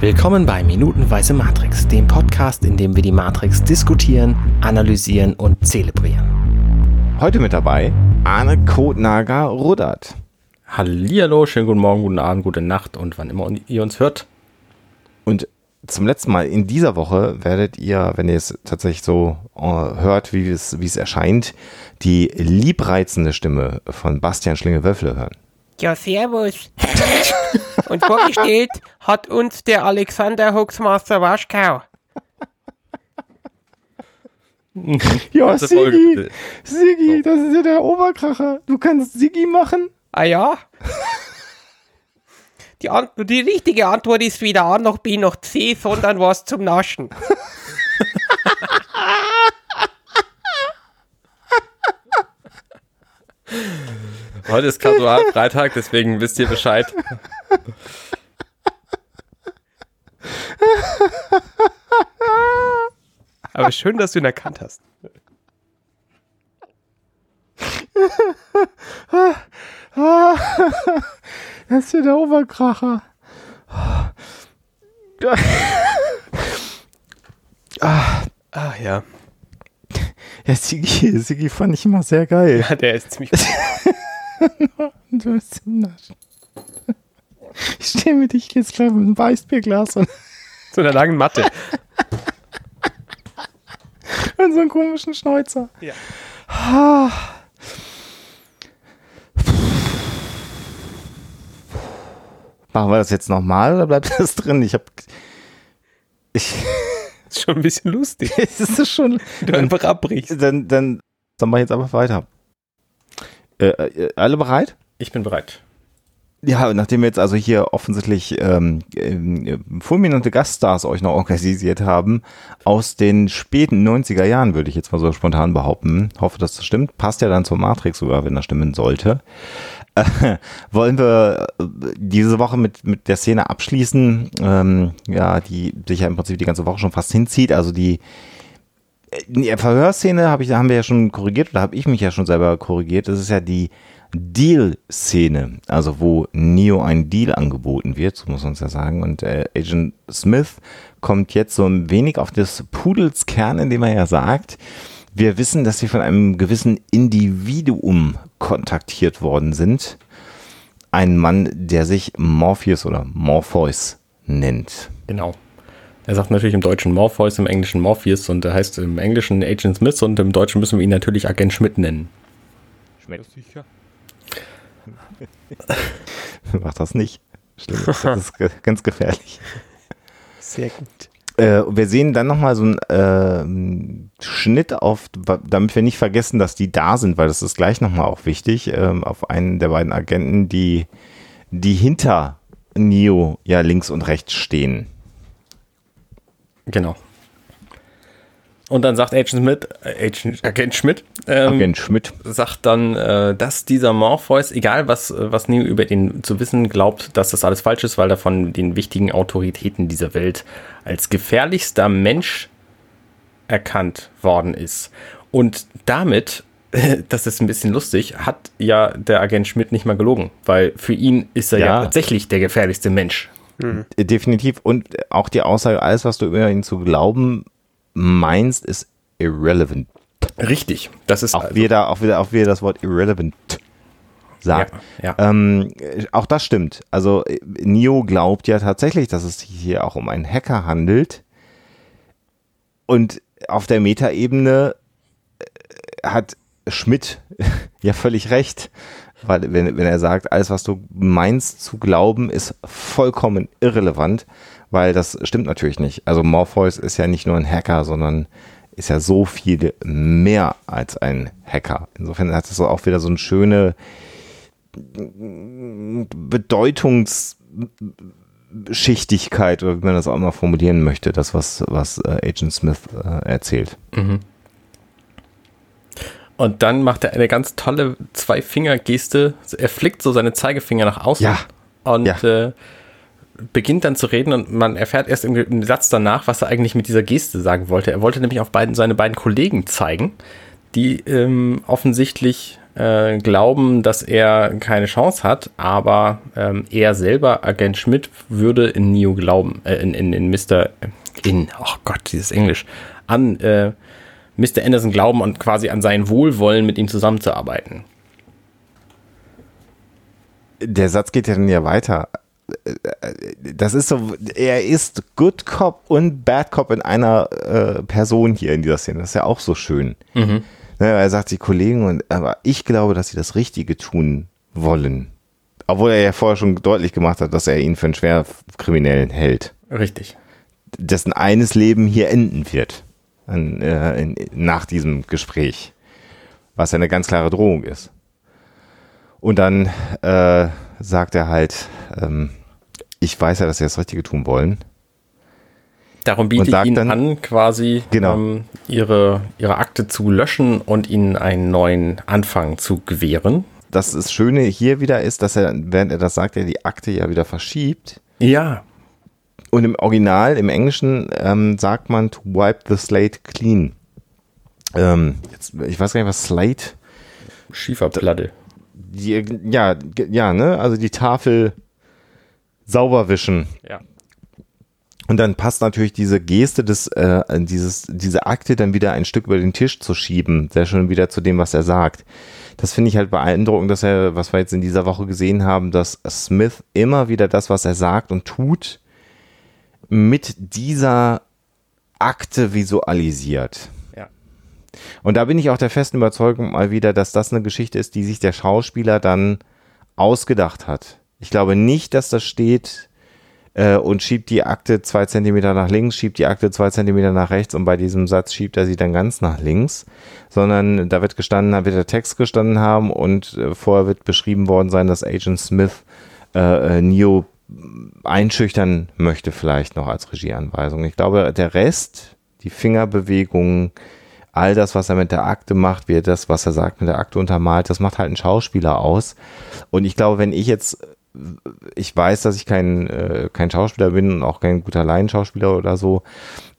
Willkommen bei Minutenweise Matrix, dem Podcast, in dem wir die Matrix diskutieren, analysieren und zelebrieren. Heute mit dabei Arne Kotnager Rudert. Hallihallo, schönen guten Morgen, guten Abend, gute Nacht und wann immer ihr uns hört. Und zum letzten Mal in dieser Woche werdet ihr, wenn ihr es tatsächlich so äh, hört, wie es, wie es erscheint, die liebreizende Stimme von Bastian Schlinge-Wöffle hören. Ja, servus. Und vorgestellt hat uns der Alexander Hoaxmaster Waschkau. Ja, Sigi, Sigi, das ist ja der Oberkracher. Du kannst Sigi machen? Ah ja? Die, An die richtige Antwort ist weder A noch B noch C, sondern was zum Naschen. Heute ist Kasualfreitag, deswegen wisst ihr Bescheid. Aber schön, dass du ihn erkannt hast. Das ist ja der Oberkracher. Ah, ah ja. Ja, Sigi, Sigi fand ich immer sehr geil. Ja, der ist ziemlich. du bist Naschen. Ich stehe mit dich jetzt gleich mit einem Weißbierglas und, so einer langen Matte. und so einem komischen Schnäuzer. Ja. Machen wir das jetzt nochmal oder bleibt das drin? Ich hab. Ich. Ist schon ein bisschen lustig. es ist schon. Du einfach abbrichst. Dann, dann, dann machen wir jetzt einfach weiter. Äh, äh, alle bereit? Ich bin bereit. Ja, nachdem wir jetzt also hier offensichtlich ähm, äh, fulminante Gaststars euch noch organisiert haben, aus den späten 90er Jahren, würde ich jetzt mal so spontan behaupten. Hoffe, dass das stimmt. Passt ja dann zur Matrix sogar, wenn das stimmen sollte. Äh, wollen wir äh, diese Woche mit, mit der Szene abschließen, ähm, ja, die sich ja im Prinzip die ganze Woche schon fast hinzieht. Also die, die Verhörszene habe ich, haben wir ja schon korrigiert oder habe ich mich ja schon selber korrigiert. Das ist ja die Deal-Szene, also wo Neo ein Deal angeboten wird, so muss man es ja sagen. Und äh, Agent Smith kommt jetzt so ein wenig auf des Pudels Kern, indem er ja sagt, wir wissen, dass sie von einem gewissen Individuum kontaktiert worden sind. Ein Mann, der sich Morpheus oder Morpheus nennt. Genau. Er sagt natürlich im Deutschen Morpheus, im Englischen Morpheus und er heißt im Englischen Agent Smith und im Deutschen müssen wir ihn natürlich Agent Schmidt nennen. Schmidt. Sicher. Mach das nicht. Stimmt, das ist ganz gefährlich. Sehr gut. Äh, wir sehen dann nochmal so einen äh, Schnitt auf, damit wir nicht vergessen, dass die da sind, weil das ist gleich nochmal auch wichtig, äh, auf einen der beiden Agenten, die, die hinter Neo ja links und rechts stehen. Genau. Und dann sagt Agent Smith, äh, Agent, Agent Schmidt, ähm, Agent Schmidt, sagt dann, äh, dass dieser Morpheus, egal was, was Neo über ihn zu wissen glaubt, dass das alles falsch ist, weil er von den wichtigen Autoritäten dieser Welt als gefährlichster Mensch erkannt worden ist. Und damit, das ist ein bisschen lustig, hat ja der Agent Schmidt nicht mal gelogen, weil für ihn ist er ja, ja tatsächlich der gefährlichste Mensch. Mhm. Definitiv. Und auch die Aussage, alles, was du über ihn zu glauben meinst, ist irrelevant. Richtig. Das ist auch also wieder, auch wieder, auch wieder das Wort irrelevant sagt. Ja, ja. Ähm, auch das stimmt. Also Neo glaubt ja tatsächlich, dass es sich hier auch um einen Hacker handelt. Und auf der Metaebene äh, hat Schmidt ja völlig recht, weil wenn, wenn er sagt, alles, was du meinst zu glauben, ist vollkommen irrelevant, weil das stimmt natürlich nicht. Also Morpheus ist ja nicht nur ein Hacker, sondern ist ja so viel mehr als ein Hacker. Insofern hat es auch wieder so eine schöne Bedeutungsschichtigkeit oder wie man das auch immer formulieren möchte, das, was, was äh, Agent Smith äh, erzählt. Mhm. Und dann macht er eine ganz tolle Zwei-Finger-Geste. Er flickt so seine Zeigefinger nach außen. Ja. Und ja. Äh, beginnt dann zu reden und man erfährt erst im, im, Satz danach, was er eigentlich mit dieser Geste sagen wollte. Er wollte nämlich auf beiden, seine beiden Kollegen zeigen, die ähm, offensichtlich äh, glauben, dass er keine Chance hat, aber ähm, er selber, Agent Schmidt, würde in Neo glauben, äh, in, in, in Mr. in, oh Gott, dieses Englisch, an äh, Mr. Anderson glauben und quasi an sein Wohlwollen mit ihm zusammenzuarbeiten. Der Satz geht ja dann ja weiter. Das ist so, er ist Good Cop und Bad Cop in einer äh, Person hier in dieser Szene. Das ist ja auch so schön. Mhm. Ne, er sagt, die Kollegen, und, aber ich glaube, dass sie das Richtige tun wollen. Obwohl er ja vorher schon deutlich gemacht hat, dass er ihn für einen Schwerkriminellen hält. Richtig. Dessen eines Leben hier enden wird. An, äh, in, nach diesem Gespräch. Was ja eine ganz klare Drohung ist. Und dann äh, sagt er halt, ähm, ich weiß ja, dass sie das Richtige tun wollen. Darum biete ich ihnen dann- an, quasi Genau. ähm, ihre, ihre Akte zu löschen und ihnen einen neuen Anfang zu gewähren. Das, das Schöne hier wieder ist, dass er, während er das sagt, er die Akte ja wieder verschiebt. Ja, Und im Original, im Englischen, ähm, sagt man to wipe the slate clean. Ähm, jetzt, ich weiß gar nicht, was Slate. Schieferplatte. Die, ja, ja, ne? Also die Tafel sauber wischen. Ja. Und dann passt natürlich diese Geste des, äh, dieses, diese Akte dann wieder ein Stück über den Tisch zu schieben, sehr schön wieder zu dem, was er sagt. Das finde ich halt beeindruckend, dass er, was wir jetzt in dieser Woche gesehen haben, dass Smith immer wieder das, was er sagt und tut, mit dieser Akte visualisiert. Ja. Und da bin ich auch der festen Überzeugung mal wieder, dass das eine Geschichte ist, die sich der Schauspieler dann ausgedacht hat. Ich glaube nicht, dass das steht äh, und schiebt die Akte zwei Zentimeter nach links, schiebt die Akte zwei Zentimeter nach rechts und bei diesem Satz schiebt er sie dann ganz nach links, sondern da wird gestanden, da wird der Text gestanden haben und äh, vorher wird beschrieben worden sein, dass Agent Smith äh, äh, Neo einschüchtern möchte vielleicht noch als Regieanweisung. Ich glaube, der Rest, die Fingerbewegungen, all das, was er mit der Akte macht, wie er das, was er sagt, mit der Akte untermalt, das macht halt einen Schauspieler aus. Und ich glaube, wenn ich jetzt, ich weiß, dass ich kein, äh, kein Schauspieler bin und auch kein guter Laienschauspieler oder so,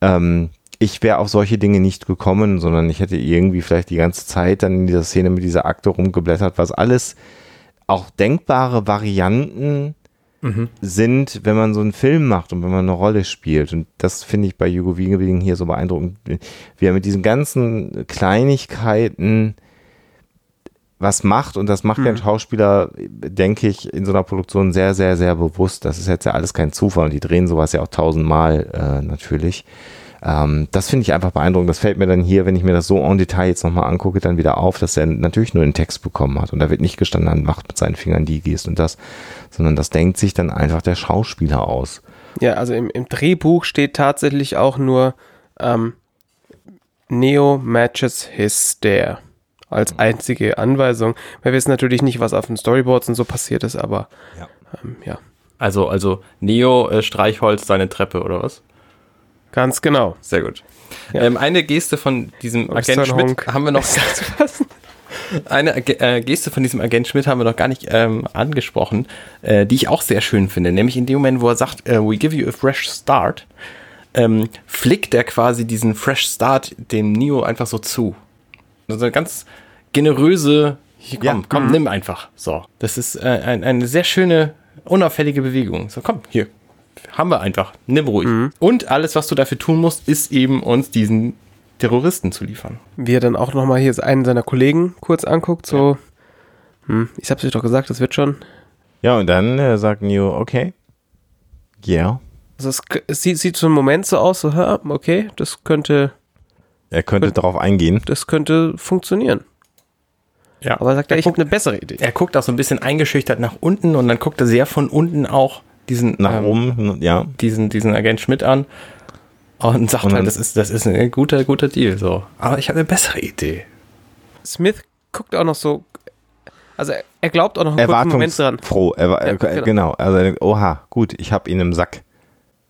ähm, ich wäre auf solche Dinge nicht gekommen, sondern ich hätte irgendwie vielleicht die ganze Zeit dann in dieser Szene mit dieser Akte rumgeblättert, was alles auch denkbare Varianten sind, wenn man so einen Film macht und wenn man eine Rolle spielt. Und das finde ich bei Hugo Wiegeling hier so beeindruckend, wie er mit diesen ganzen Kleinigkeiten was macht und das macht ja ein Schauspieler, denke ich, in so einer Produktion sehr, sehr, sehr bewusst. Das ist jetzt ja alles kein Zufall und die drehen sowas ja auch tausendmal äh, natürlich. Ähm, das finde ich einfach beeindruckend. Das fällt mir dann hier, wenn ich mir das so en Detail jetzt nochmal angucke, dann wieder auf, dass er natürlich nur einen Text bekommen hat und da wird nicht gestanden, dann macht mit seinen Fingern die Geste und das, sondern das denkt sich dann einfach der Schauspieler aus. Ja, also im, im Drehbuch steht tatsächlich auch nur ähm, Neo matches his stare als einzige Anweisung. Wir wissen natürlich nicht, was auf den Storyboards und so passiert ist, aber Ja. ähm, ja, Also, also Neo äh, Streichholz seine Treppe oder was? Ganz genau. Sehr gut. Ja. Ähm, eine Geste von diesem Agent Schmidt Honk. haben wir noch. eine äh, Geste von diesem Agent Schmidt haben wir noch gar nicht ähm, angesprochen, äh, die ich auch sehr schön finde. Nämlich in dem Moment, wo er sagt, äh, we give you a fresh start, ähm, flickt er quasi diesen Fresh Start dem Neo einfach so zu. Also eine ganz generöse, hier, komm, Ja. komm, nimm einfach. So. Das ist äh, ein, eine sehr schöne, unauffällige Bewegung. So, komm, hier. Haben wir einfach. Nimm ruhig. Und alles, was du dafür tun musst, ist eben uns diesen Terroristen zu liefern. Wie er dann auch nochmal hier einen seiner Kollegen kurz anguckt, so, hm, ich hab's euch doch gesagt, das wird schon. Ja, und dann äh, sagt Neo, okay, yeah. Also es, es sieht, sieht so einen Moment so aus, so, hä, okay, das könnte, Er könnte darauf eingehen. das könnte funktionieren. Ja. Aber er sagt er, er, ich habe eine bessere Idee. er guckt auch so ein bisschen eingeschüchtert nach unten und dann guckt er sehr von unten auch diesen, Nach ähm, oben, ja. diesen, diesen Agent Schmidt an und sagt Und dann- halt, das ist, das ist ein guter, guter Deal. So. Aber ich habe eine bessere Idee. Smith guckt auch noch so, also er, er glaubt auch noch einen kurzen Moment dran. Erwartungsfroh. Er, war- Ja, äh, genau. genau. Also, er denkt, oha, gut, ich habe ihn im Sack.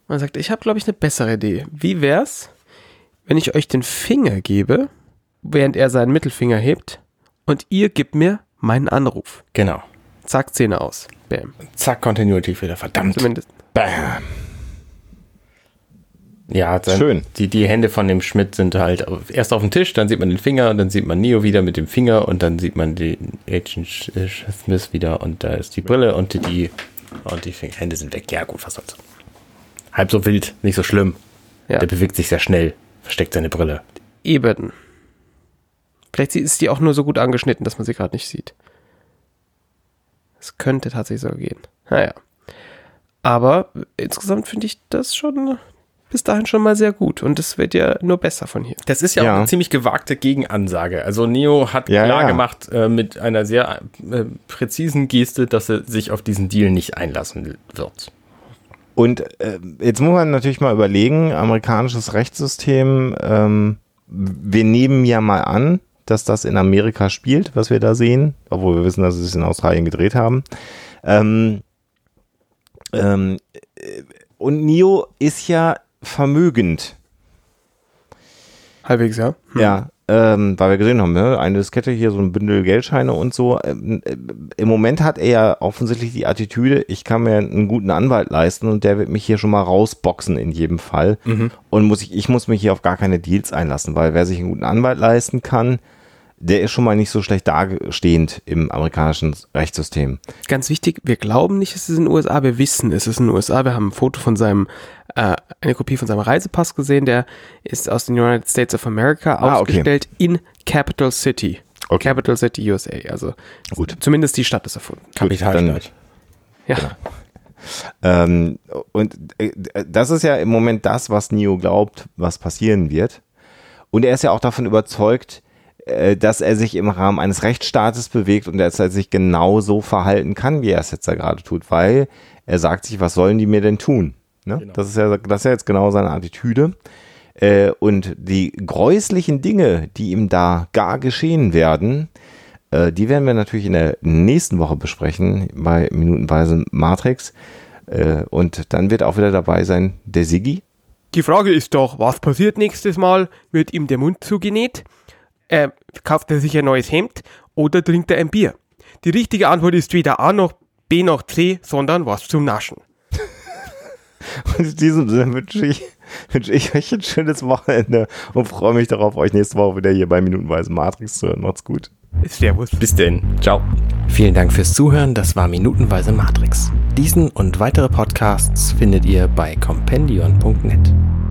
Und er sagt, ich habe, glaube ich, eine bessere Idee. Wie wär's, wenn ich euch den Finger gebe, während er seinen Mittelfinger hebt, und ihr gebt mir meinen Anruf. Genau. Zack, Zähne aus. Bam. Zack, Continuity wieder. Verdammt. Zumindest. Bam. Ja, dann, Schön. Die, die Hände von dem Schmidt sind halt erst auf dem Tisch, dann sieht man den Finger, dann sieht man Neo wieder mit dem Finger und dann sieht man den Agent Sch- Smith wieder und da ist die Brille und die und die Finger, Hände sind weg. Ja, gut, was soll's. Halb so wild, nicht so schlimm. Ja. Der bewegt sich sehr schnell, versteckt seine Brille. Eben. Vielleicht ist die auch nur so gut angeschnitten, dass man sie gerade nicht sieht. Es könnte tatsächlich so gehen. Naja. Aber insgesamt finde ich das schon bis dahin schon mal sehr gut. Und es wird ja nur besser von hier. Das ist ja, Ja. auch eine ziemlich gewagte Gegenansage. Also Neo hat Ja, klar ja. gemacht äh, mit einer sehr äh, präzisen Geste, dass er sich auf diesen Deal nicht einlassen wird. Und äh, jetzt muss man natürlich mal überlegen, amerikanisches Rechtssystem, ähm, wir nehmen ja mal an, dass das in Amerika spielt, was wir da sehen, obwohl wir wissen, dass sie es in Australien gedreht haben. Ähm, ähm, äh, und Neo ist ja vermögend. Halbwegs, ja. Ja, ähm, weil wir gesehen haben, ne? eine Diskette hier, so ein Bündel Geldscheine und so. Ähm, äh, Im Moment hat er ja offensichtlich die Attitüde, ich kann mir einen guten Anwalt leisten und der wird mich hier schon mal rausboxen in jedem Fall. Und muss ich, ich muss mich hier auf gar keine Deals einlassen, weil wer sich einen guten Anwalt leisten kann, der ist schon mal nicht so schlecht dastehend im amerikanischen Rechtssystem. Ganz wichtig, wir glauben nicht, es ist in den USA, wir wissen, es ist in den USA. Wir haben ein Foto von seinem, äh, eine Kopie von seinem Reisepass gesehen, der ist aus den United States of America Ah, okay. ausgestellt in Capital City. Okay. Capital City, USA. Also Gut. zumindest die Stadt ist erfunden. Kapitalstadt. Ja. Ähm, und äh, das ist ja im Moment das, was Neo glaubt, was passieren wird. Und er ist ja auch davon überzeugt, äh, dass er sich im Rahmen eines Rechtsstaates bewegt und dass er sich genau so verhalten kann, wie er es jetzt da gerade tut, weil er sagt sich, was sollen die mir denn tun? Ne? Das, ist ja, das ist ja jetzt genau seine Attitüde. Äh, und die gräuslichen Dinge, die ihm da gar geschehen werden, äh, die werden wir natürlich in der nächsten Woche besprechen bei Minutenweise Matrix. Äh, und dann wird auch wieder dabei sein der Siggi. Die Frage ist doch, was passiert nächstes Mal? Wird ihm der Mund zugenäht? Äh, kauft er sich ein neues Hemd oder trinkt er ein Bier? Die richtige Antwort ist weder A noch B noch C, sondern was zum Naschen. Und in diesem Sinne wünsche ich, wünsche ich euch ein schönes Wochenende und freue mich darauf, euch nächste Woche wieder hier bei Minutenweise Matrix zu hören. Macht's gut. Servus. Bis denn. Ciao. Vielen Dank fürs Zuhören, das war Minutenweise Matrix. Diesen und weitere Podcasts findet ihr bei compendion.net.